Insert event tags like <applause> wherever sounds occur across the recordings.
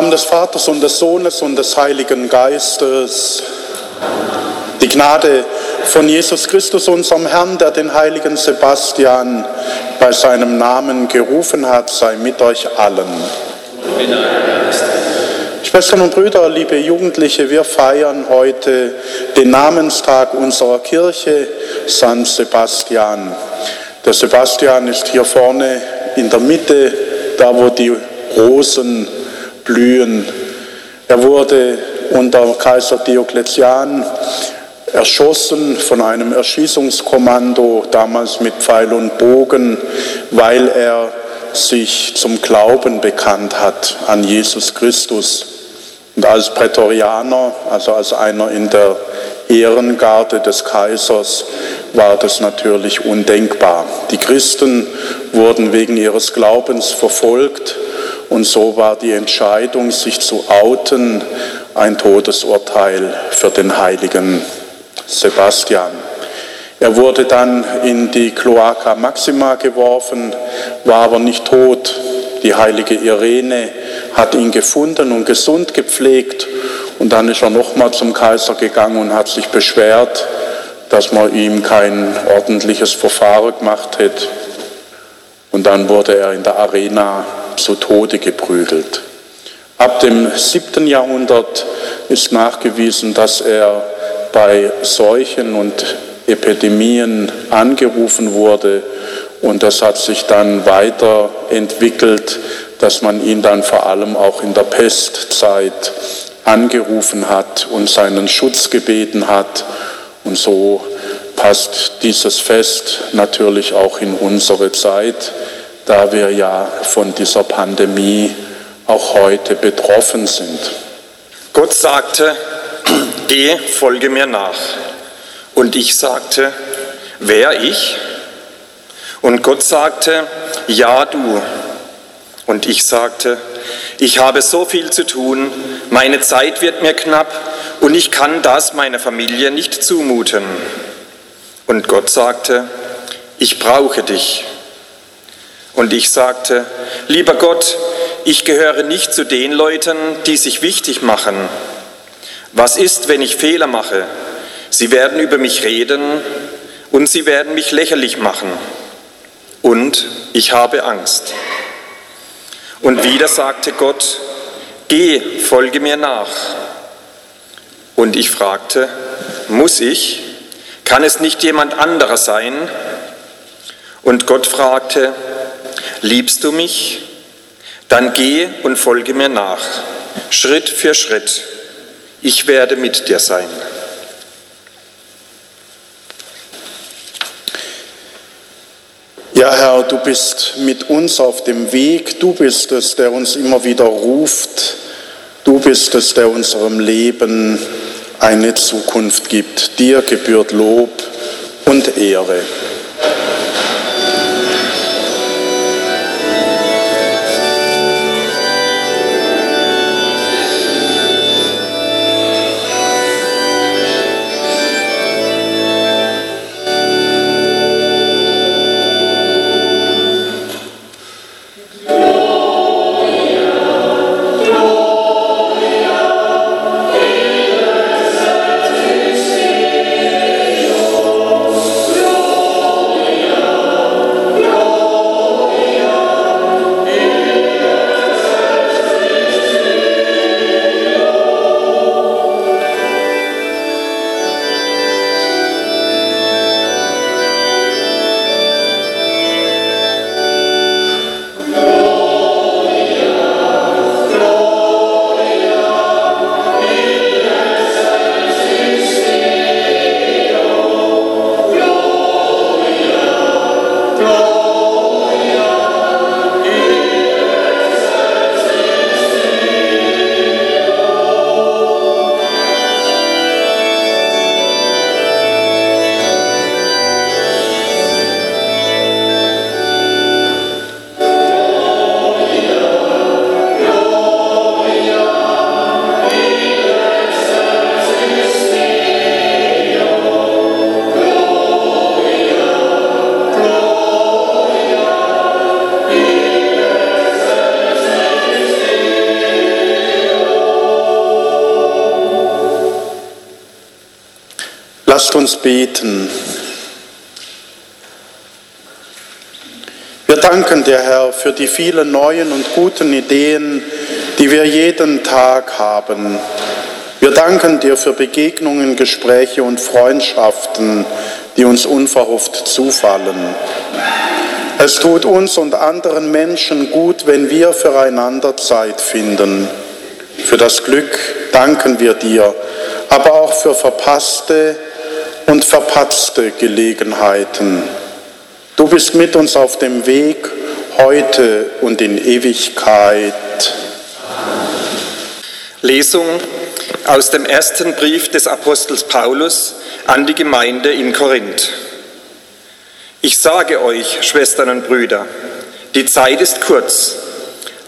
Namen des Vaters und des Sohnes und des Heiligen Geistes. Die Gnade von Jesus Christus, unserem Herrn, der den heiligen Sebastian bei seinem Namen gerufen hat, sei mit euch allen. Schwestern und Brüder, liebe Jugendliche, wir feiern heute den Namenstag unserer Kirche, San Sebastian. Der Sebastian ist hier vorne in der Mitte, da wo die Rosen blühen. Er wurde unter Kaiser Diokletian erschossen von einem Erschießungskommando, damals mit Pfeil und Bogen, weil er sich zum Glauben bekannt hat an Jesus Christus. Und als Prätorianer, also als einer in der Ehrengarde des Kaisers, war das natürlich undenkbar. Die Christen wurden wegen ihres Glaubens verfolgt und so war die Entscheidung, sich zu outen, ein Todesurteil für den heiligen Sebastian. Er wurde dann in die Cloaca Maxima geworfen, war aber nicht tot. Die heilige Irene hat ihn gefunden und gesund gepflegt und dann ist er nochmal zum Kaiser gegangen und hat sich beschwert, dass man ihm kein ordentliches Verfahren gemacht hätte. Und dann wurde er in der Arena zu Tode geprügelt. Ab dem siebten Jahrhundert ist nachgewiesen, dass er bei Seuchen und Epidemien angerufen wurde und das hat sich dann weiterentwickelt, dass man ihn dann vor allem auch in der Pestzeit angerufen hat und seinen Schutz gebeten hat. Und so passt dieses Fest natürlich auch in unsere Zeit da wir ja von dieser Pandemie auch heute betroffen sind. Gott sagte, <clears throat> geh, folge mir nach. Und ich sagte, wer ich? Und Gott sagte, ja du. Und ich sagte, ich habe so viel zu tun, meine Zeit wird mir knapp und ich kann das meiner Familie nicht zumuten. Und Gott sagte, ich brauche dich. Und ich sagte, lieber Gott, ich gehöre nicht zu den Leuten, die sich wichtig machen. Was ist, wenn ich Fehler mache? Sie werden über mich reden und sie werden mich lächerlich machen. Und ich habe Angst. Und wieder sagte Gott, geh, folge mir nach. Und ich fragte, muss ich? Kann es nicht jemand anderer sein? Und Gott fragte, Liebst du mich? Dann geh und folge mir nach, Schritt für Schritt. Ich werde mit dir sein. Ja, Herr, du bist mit uns auf dem Weg. Du bist es, der uns immer wieder ruft. Du bist es, der unserem Leben eine Zukunft gibt. Dir gebührt Lob und Ehre. Lasst uns beten. Wir danken dir, Herr, für die vielen neuen und guten Ideen, die wir jeden Tag haben. Wir danken dir für Begegnungen, Gespräche und Freundschaften, die uns unverhofft zufallen. Es tut uns und anderen Menschen gut, wenn wir füreinander Zeit finden. Für das Glück danken wir dir, aber auch für verpasste und verpatzte Gelegenheiten. Du bist mit uns auf dem Weg heute und in Ewigkeit. Lesung aus dem ersten Brief des Apostels Paulus an die Gemeinde in Korinth. Ich sage euch, Schwestern und Brüder, die Zeit ist kurz.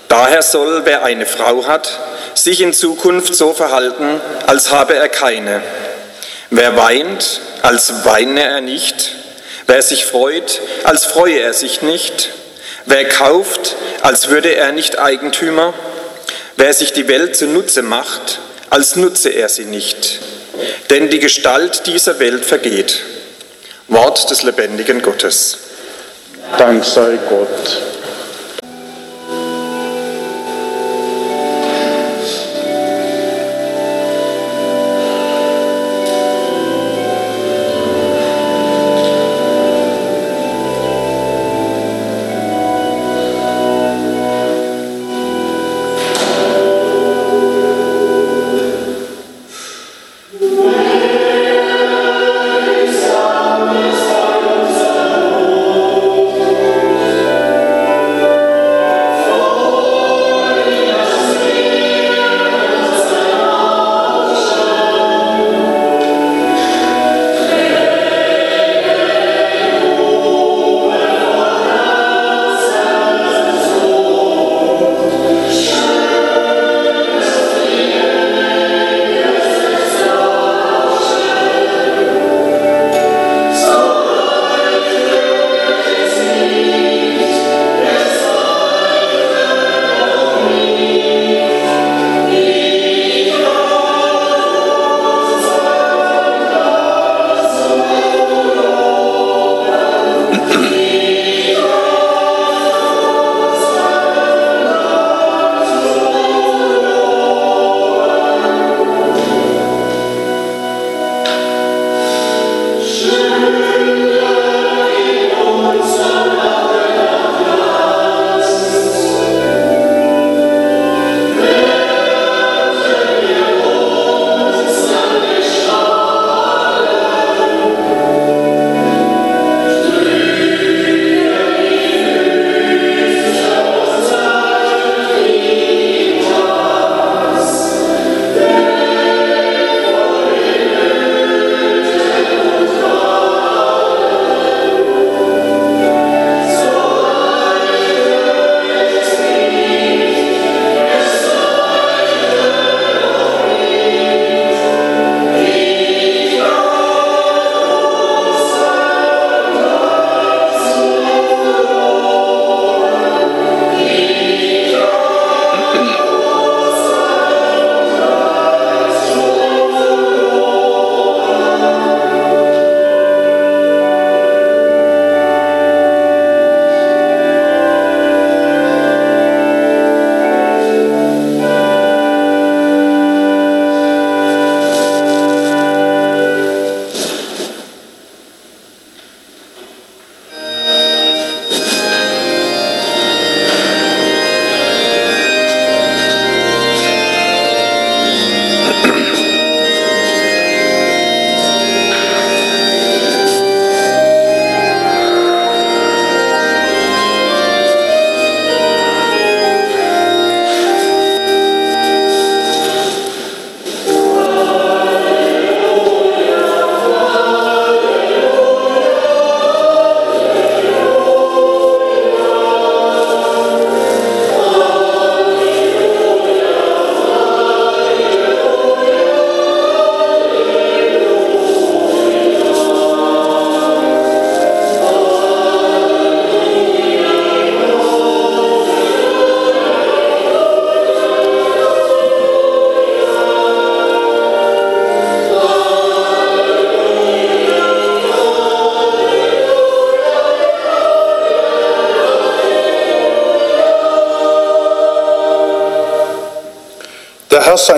Daher soll, wer eine Frau hat, sich in Zukunft so verhalten, als habe er keine. Wer weint, als weine er nicht. Wer sich freut, als freue er sich nicht. Wer kauft, als würde er nicht Eigentümer. Wer sich die Welt zunutze macht, als nutze er sie nicht. Denn die Gestalt dieser Welt vergeht. Wort des lebendigen Gottes. Dank sei Gott.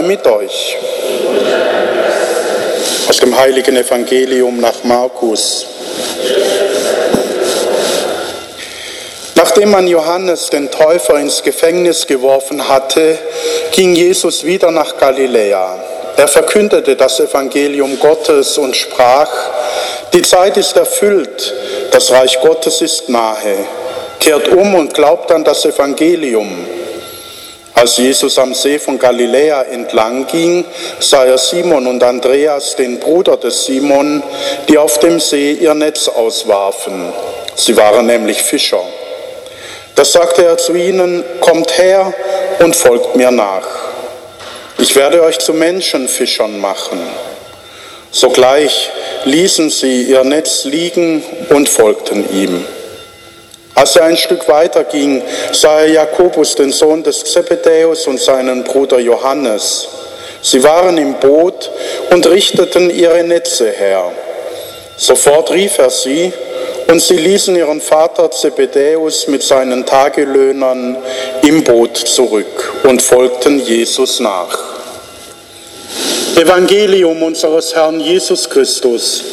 Mit euch. Aus dem heiligen Evangelium nach Markus. Nachdem man Johannes den Täufer ins Gefängnis geworfen hatte, ging Jesus wieder nach Galiläa. Er verkündete das Evangelium Gottes und sprach, die Zeit ist erfüllt, das Reich Gottes ist nahe. Kehrt um und glaubt an das Evangelium. Als Jesus am See von Galiläa entlang ging, sah er Simon und Andreas, den Bruder des Simon, die auf dem See ihr Netz auswarfen. Sie waren nämlich Fischer. Da sagte er zu ihnen, kommt her und folgt mir nach. Ich werde euch zu Menschenfischern machen. Sogleich ließen sie ihr Netz liegen und folgten ihm. Als er ein Stück weiter ging, sah er Jakobus, den Sohn des Zebedäus, und seinen Bruder Johannes. Sie waren im Boot und richteten ihre Netze her. Sofort rief er sie, und sie ließen ihren Vater Zebedäus mit seinen Tagelöhnern im Boot zurück und folgten Jesus nach. Evangelium unseres Herrn Jesus Christus.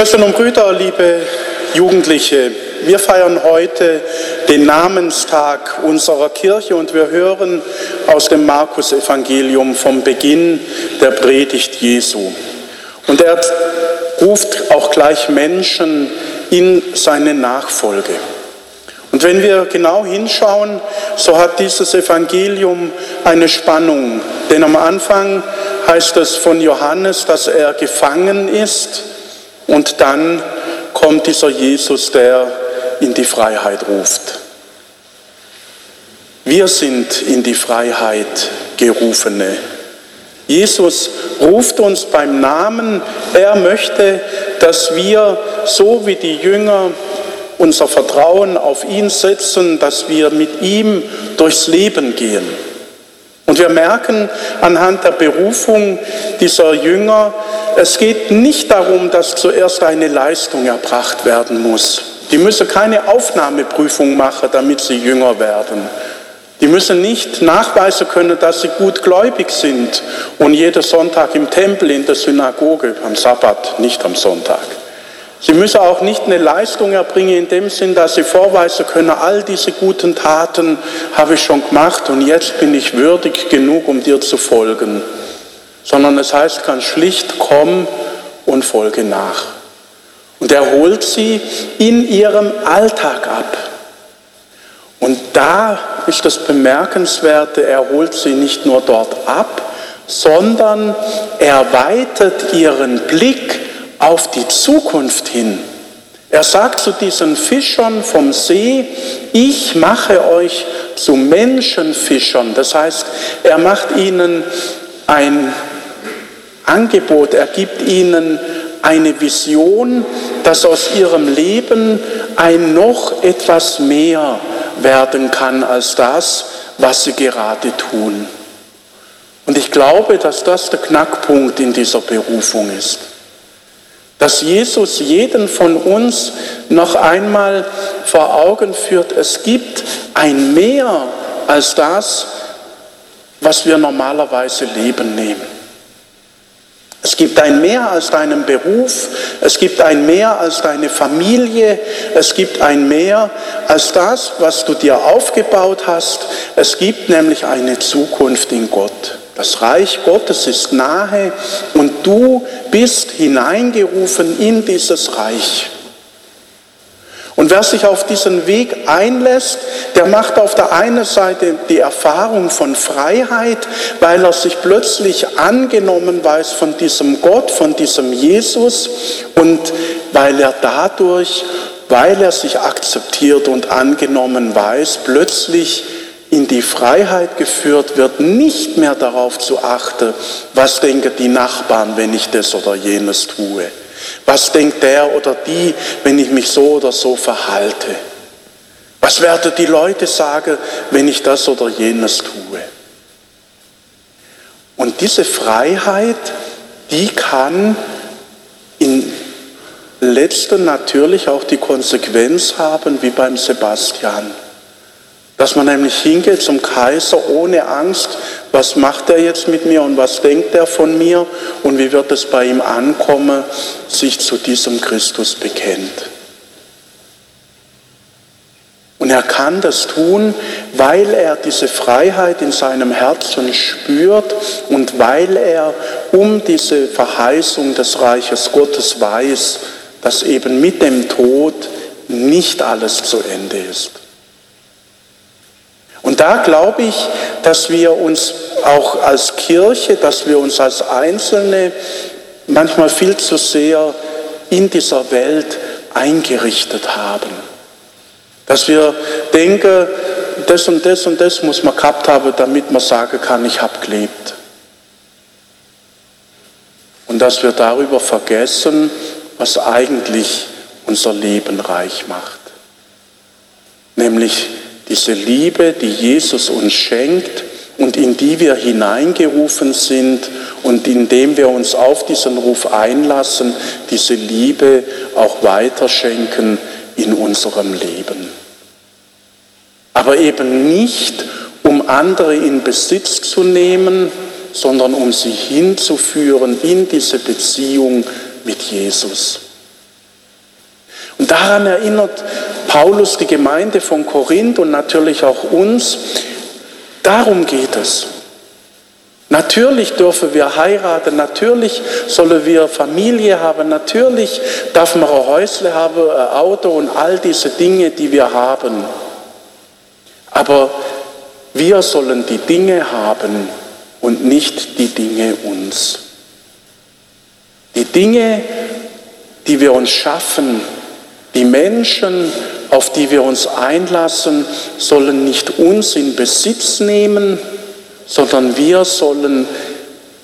Schwestern und Brüder, liebe Jugendliche, wir feiern heute den Namenstag unserer Kirche und wir hören aus dem Markus-Evangelium vom Beginn der Predigt Jesu. Und er ruft auch gleich Menschen in seine Nachfolge. Und wenn wir genau hinschauen, so hat dieses Evangelium eine Spannung. Denn am Anfang heißt es von Johannes, dass er gefangen ist und dann kommt dieser Jesus, der in die Freiheit ruft. Wir sind in die Freiheit gerufene. Jesus ruft uns beim Namen. Er möchte, dass wir, so wie die Jünger, unser Vertrauen auf ihn setzen, dass wir mit ihm durchs Leben gehen. Und wir merken anhand der Berufung dieser Jünger, es geht nicht darum, dass zuerst eine Leistung erbracht werden muss. Die müssen keine Aufnahmeprüfung machen, damit sie Jünger werden. Die müssen nicht nachweisen können, dass sie gut gläubig sind und jeden Sonntag im Tempel, in der Synagoge, am Sabbat, nicht am Sonntag. Sie müssen auch nicht eine Leistung erbringen in dem Sinn, dass sie vorweisen können, all diese guten Taten habe ich schon gemacht und jetzt bin ich würdig genug, um dir zu folgen. Sondern es heißt ganz schlicht, komm und folge nach. Und er holt sie in ihrem Alltag ab. Und da ist das Bemerkenswerte, er holt sie nicht nur dort ab, sondern er weitet ihren Blick auf die Zukunft hin. Er sagt zu diesen Fischern vom See, ich mache euch zu Menschenfischern. Das heißt, er macht ihnen ein Angebot, er gibt ihnen eine Vision, dass aus ihrem Leben ein noch etwas mehr werden kann als das, was sie gerade tun. Und ich glaube, dass das der Knackpunkt in dieser Berufung ist dass Jesus jeden von uns noch einmal vor Augen führt, es gibt ein Mehr als das, was wir normalerweise Leben nehmen. Es gibt ein Mehr als deinen Beruf, es gibt ein Mehr als deine Familie, es gibt ein Mehr als das, was du dir aufgebaut hast. Es gibt nämlich eine Zukunft in Gott. Das Reich Gottes ist nahe und du bist hineingerufen in dieses Reich. Und wer sich auf diesen Weg einlässt, der macht auf der einen Seite die Erfahrung von Freiheit, weil er sich plötzlich angenommen weiß von diesem Gott, von diesem Jesus und weil er dadurch, weil er sich akzeptiert und angenommen weiß, plötzlich in die Freiheit geführt wird, nicht mehr darauf zu achten, was denken die Nachbarn, wenn ich das oder jenes tue. Was denkt der oder die, wenn ich mich so oder so verhalte? Was werden die Leute sagen, wenn ich das oder jenes tue? Und diese Freiheit, die kann in letzter natürlich auch die Konsequenz haben, wie beim Sebastian. Dass man nämlich hingeht zum Kaiser ohne Angst, was macht er jetzt mit mir und was denkt er von mir und wie wird es bei ihm ankommen, sich zu diesem Christus bekennt. Und er kann das tun, weil er diese Freiheit in seinem Herzen spürt und weil er um diese Verheißung des Reiches Gottes weiß, dass eben mit dem Tod nicht alles zu Ende ist. Und da glaube ich, dass wir uns auch als Kirche, dass wir uns als Einzelne manchmal viel zu sehr in dieser Welt eingerichtet haben. Dass wir denken, das und das und das muss man gehabt haben, damit man sagen kann, ich habe gelebt. Und dass wir darüber vergessen, was eigentlich unser Leben reich macht. Nämlich diese Liebe, die Jesus uns schenkt und in die wir hineingerufen sind und indem wir uns auf diesen Ruf einlassen, diese Liebe auch weiterschenken in unserem Leben. Aber eben nicht, um andere in Besitz zu nehmen, sondern um sie hinzuführen in diese Beziehung mit Jesus. Und daran erinnert Paulus die Gemeinde von Korinth und natürlich auch uns. Darum geht es. Natürlich dürfen wir heiraten, natürlich sollen wir Familie haben, natürlich darf man ein Häusle haben, ein Auto und all diese Dinge, die wir haben. Aber wir sollen die Dinge haben und nicht die Dinge uns. Die Dinge, die wir uns schaffen, die Menschen, auf die wir uns einlassen, sollen nicht uns in Besitz nehmen, sondern wir sollen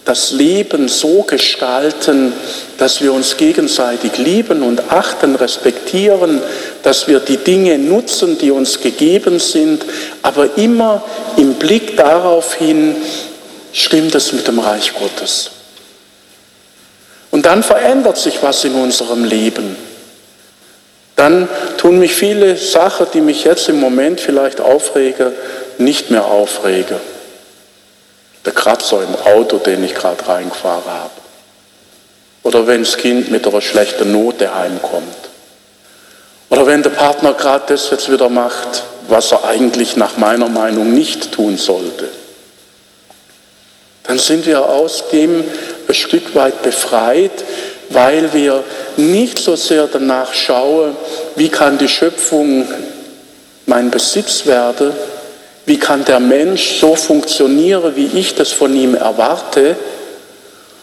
das Leben so gestalten, dass wir uns gegenseitig lieben und achten, respektieren, dass wir die Dinge nutzen, die uns gegeben sind, aber immer im Blick darauf hin, stimmt es mit dem Reich Gottes. Und dann verändert sich was in unserem Leben dann tun mich viele Sachen, die mich jetzt im Moment vielleicht aufregen, nicht mehr aufregen. Der Kratzer im Auto, den ich gerade reingefahren habe. Oder wenn das Kind mit einer schlechten Note heimkommt. Oder wenn der Partner gerade das jetzt wieder macht, was er eigentlich nach meiner Meinung nicht tun sollte. Dann sind wir aus dem ein Stück weit befreit, weil wir nicht so sehr danach schauen, wie kann die Schöpfung mein Besitz werden, wie kann der Mensch so funktionieren, wie ich das von ihm erwarte,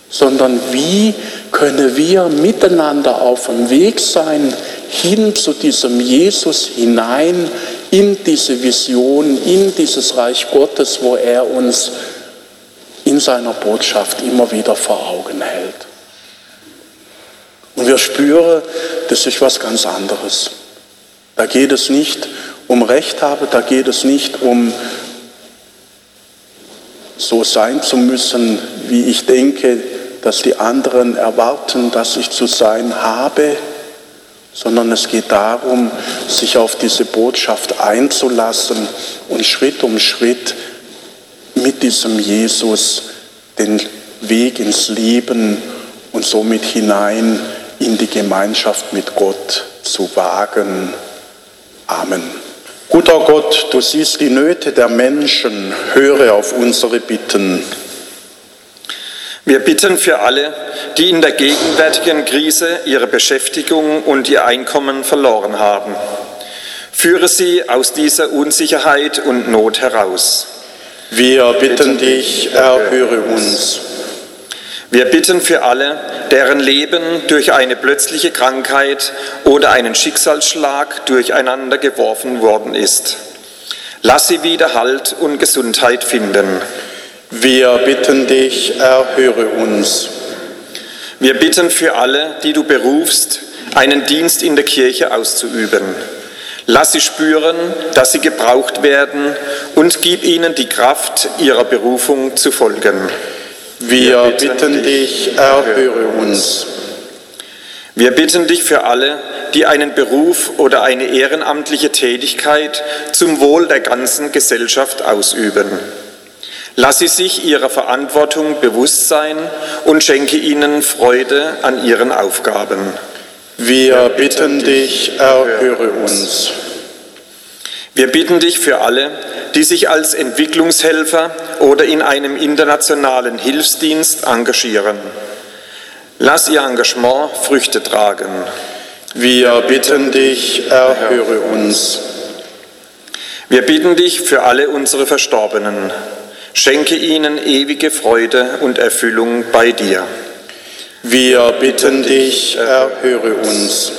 sondern wie können wir miteinander auf dem Weg sein, hin zu diesem Jesus hinein, in diese Vision, in dieses Reich Gottes, wo er uns in seiner Botschaft immer wieder vor Augen hält. Und wir spüren, das ist was ganz anderes. Da geht es nicht um Recht habe, da geht es nicht um so sein zu müssen, wie ich denke, dass die anderen erwarten, dass ich zu sein habe, sondern es geht darum, sich auf diese Botschaft einzulassen und Schritt um Schritt mit diesem Jesus den Weg ins Leben und somit hinein in die Gemeinschaft mit Gott zu wagen. Amen. Guter Gott, du siehst die Nöte der Menschen, höre auf unsere Bitten. Wir bitten für alle, die in der gegenwärtigen Krise ihre Beschäftigung und ihr Einkommen verloren haben. Führe sie aus dieser Unsicherheit und Not heraus. Wir bitten dich, erhöre uns. Wir bitten für alle, deren Leben durch eine plötzliche Krankheit oder einen Schicksalsschlag durcheinander geworfen worden ist. Lass sie wieder Halt und Gesundheit finden. Wir bitten dich, erhöre uns. Wir bitten für alle, die du berufst, einen Dienst in der Kirche auszuüben. Lass sie spüren, dass sie gebraucht werden und gib ihnen die Kraft, ihrer Berufung zu folgen. Wir bitten dich, erhöre uns. Wir bitten dich für alle, die einen Beruf oder eine ehrenamtliche Tätigkeit zum Wohl der ganzen Gesellschaft ausüben. Lass sie sich ihrer Verantwortung bewusst sein und schenke ihnen Freude an ihren Aufgaben. Wir bitten dich, erhöre uns. Wir bitten dich für alle, die sich als Entwicklungshelfer oder in einem internationalen Hilfsdienst engagieren. Lass ihr Engagement Früchte tragen. Wir bitten dich, erhöre uns. Wir bitten dich für alle unsere Verstorbenen. Schenke ihnen ewige Freude und Erfüllung bei dir. Wir bitten dich, erhöre uns.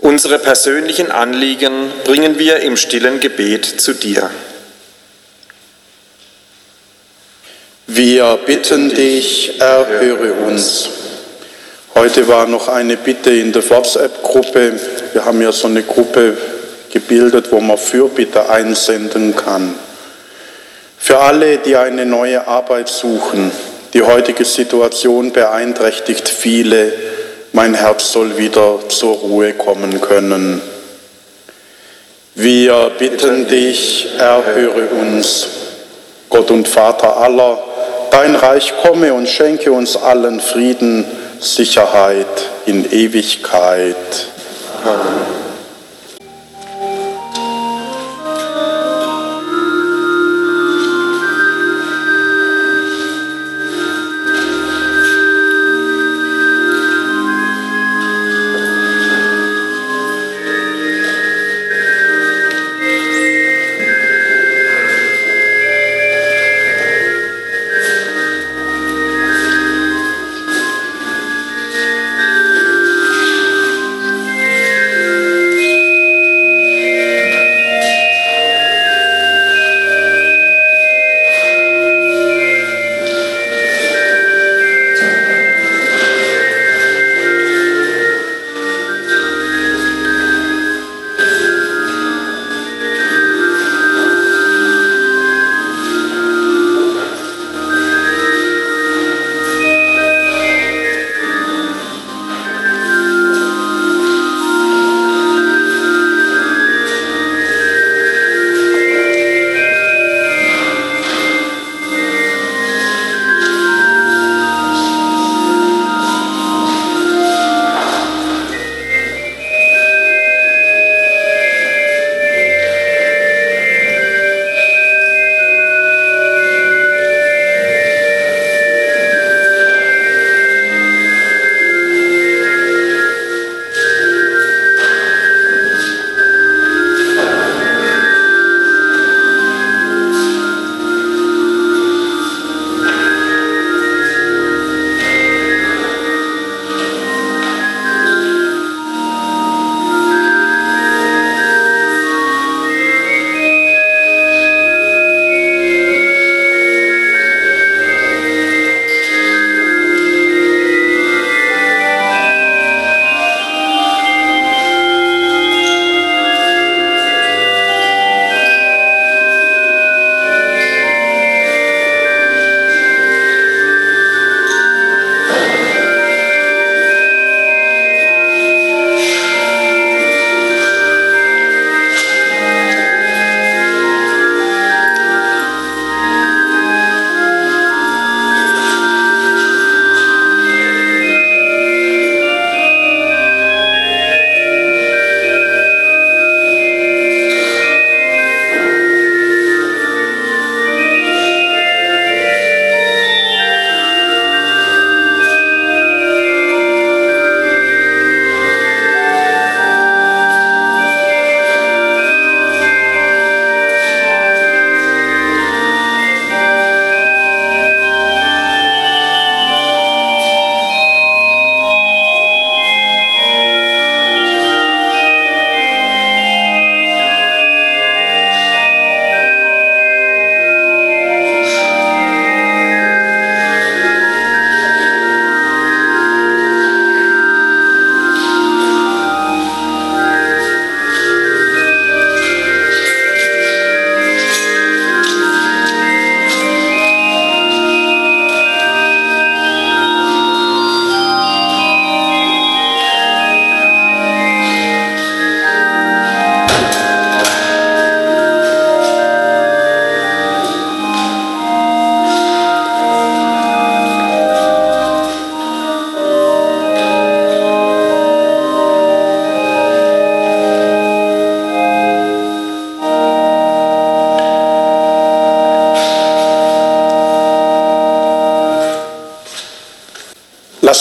Unsere persönlichen Anliegen bringen wir im stillen Gebet zu dir. Wir bitten dich, erhöre uns. Heute war noch eine Bitte in der WhatsApp-Gruppe. Wir haben ja so eine Gruppe gebildet, wo man Fürbitte einsenden kann. Für alle, die eine neue Arbeit suchen, die heutige Situation beeinträchtigt viele. Mein Herz soll wieder zur Ruhe kommen können. Wir bitten dich, erhöre uns. Gott und Vater aller, dein Reich komme und schenke uns allen Frieden, Sicherheit in Ewigkeit. Amen.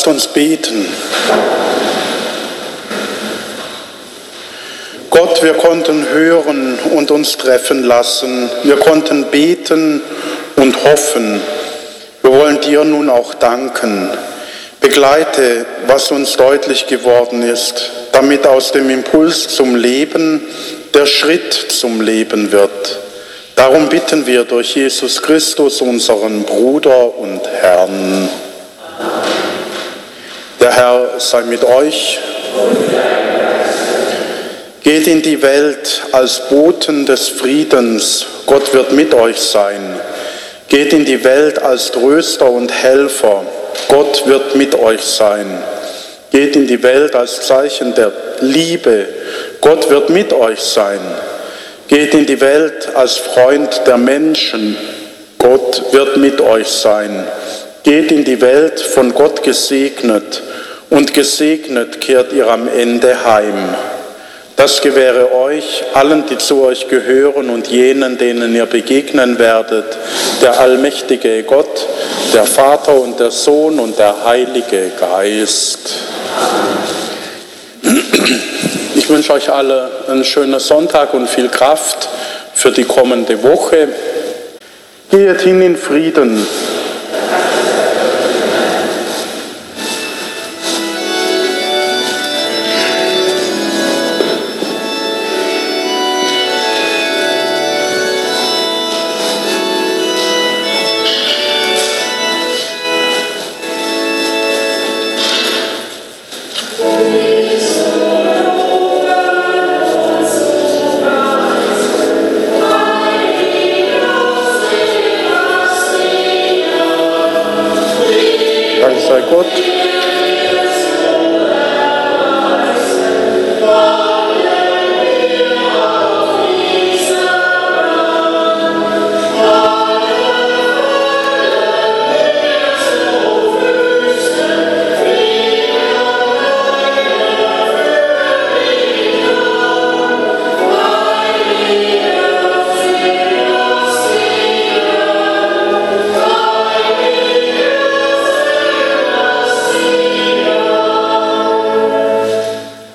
Uns beten. Gott, wir konnten hören und uns treffen lassen. Wir konnten beten und hoffen. Wir wollen dir nun auch danken. Begleite, was uns deutlich geworden ist, damit aus dem Impuls zum Leben der Schritt zum Leben wird. Darum bitten wir durch Jesus Christus, unseren Bruder und Herrn. Sei mit euch. Geht in die Welt als Boten des Friedens. Gott wird mit euch sein. Geht in die Welt als Tröster und Helfer. Gott wird mit euch sein. Geht in die Welt als Zeichen der Liebe. Gott wird mit euch sein. Geht in die Welt als Freund der Menschen. Gott wird mit euch sein. Geht in die Welt von Gott gesegnet und gesegnet kehrt ihr am Ende heim. Das gewähre euch, allen, die zu euch gehören und jenen, denen ihr begegnen werdet, der allmächtige Gott, der Vater und der Sohn und der Heilige Geist. Ich wünsche euch alle einen schönen Sonntag und viel Kraft für die kommende Woche. Geht hin in Frieden.